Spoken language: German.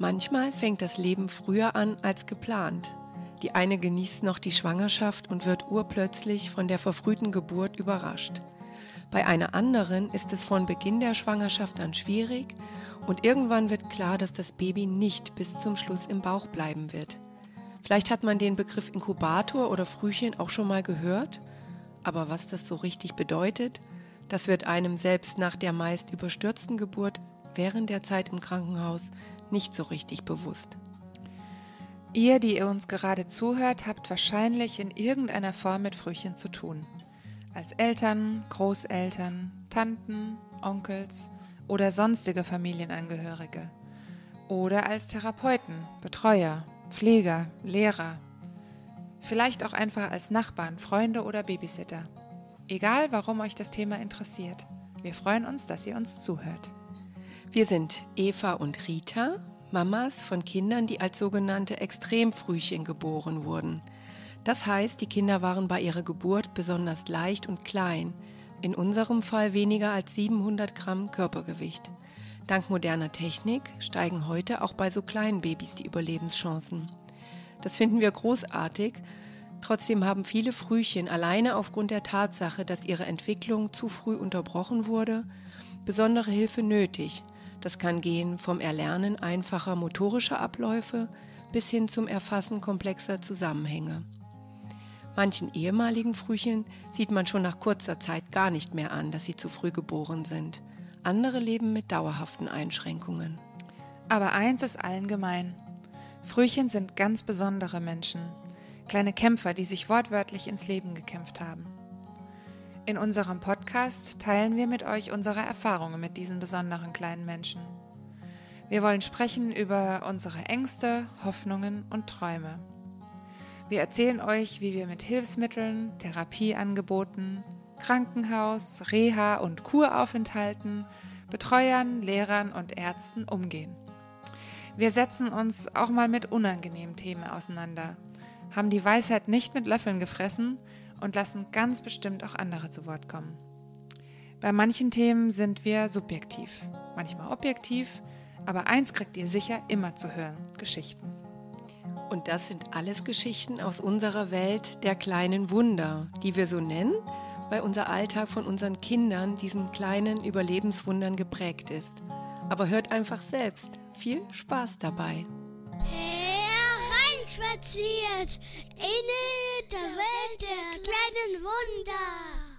Manchmal fängt das Leben früher an als geplant. Die eine genießt noch die Schwangerschaft und wird urplötzlich von der verfrühten Geburt überrascht. Bei einer anderen ist es von Beginn der Schwangerschaft an schwierig und irgendwann wird klar, dass das Baby nicht bis zum Schluss im Bauch bleiben wird. Vielleicht hat man den Begriff Inkubator oder Frühchen auch schon mal gehört, aber was das so richtig bedeutet, das wird einem selbst nach der meist überstürzten Geburt während der Zeit im Krankenhaus nicht so richtig bewusst. Ihr, die ihr uns gerade zuhört, habt wahrscheinlich in irgendeiner Form mit Frühchen zu tun. Als Eltern, Großeltern, Tanten, Onkels oder sonstige Familienangehörige. Oder als Therapeuten, Betreuer, Pfleger, Lehrer. Vielleicht auch einfach als Nachbarn, Freunde oder Babysitter. Egal, warum euch das Thema interessiert. Wir freuen uns, dass ihr uns zuhört. Wir sind Eva und Rita, Mamas von Kindern, die als sogenannte Extremfrühchen geboren wurden. Das heißt, die Kinder waren bei ihrer Geburt besonders leicht und klein, in unserem Fall weniger als 700 Gramm Körpergewicht. Dank moderner Technik steigen heute auch bei so kleinen Babys die Überlebenschancen. Das finden wir großartig Trotzdem haben viele Frühchen alleine aufgrund der Tatsache, dass ihre Entwicklung zu früh unterbrochen wurde, besondere Hilfe nötig. Das kann gehen vom Erlernen einfacher motorischer Abläufe bis hin zum Erfassen komplexer Zusammenhänge. Manchen ehemaligen Frühchen sieht man schon nach kurzer Zeit gar nicht mehr an, dass sie zu früh geboren sind. Andere leben mit dauerhaften Einschränkungen. Aber eins ist allen gemein. Frühchen sind ganz besondere Menschen kleine Kämpfer, die sich wortwörtlich ins Leben gekämpft haben. In unserem Podcast teilen wir mit euch unsere Erfahrungen mit diesen besonderen kleinen Menschen. Wir wollen sprechen über unsere Ängste, Hoffnungen und Träume. Wir erzählen euch, wie wir mit Hilfsmitteln, Therapieangeboten, Krankenhaus, Reha und Kuraufenthalten, Betreuern, Lehrern und Ärzten umgehen. Wir setzen uns auch mal mit unangenehmen Themen auseinander haben die Weisheit nicht mit Löffeln gefressen und lassen ganz bestimmt auch andere zu Wort kommen. Bei manchen Themen sind wir subjektiv, manchmal objektiv, aber eins kriegt ihr sicher immer zu hören, Geschichten. Und das sind alles Geschichten aus unserer Welt der kleinen Wunder, die wir so nennen, weil unser Alltag von unseren Kindern diesen kleinen Überlebenswundern geprägt ist. Aber hört einfach selbst. Viel Spaß dabei spaziert in der Welt der kleinen Wunder.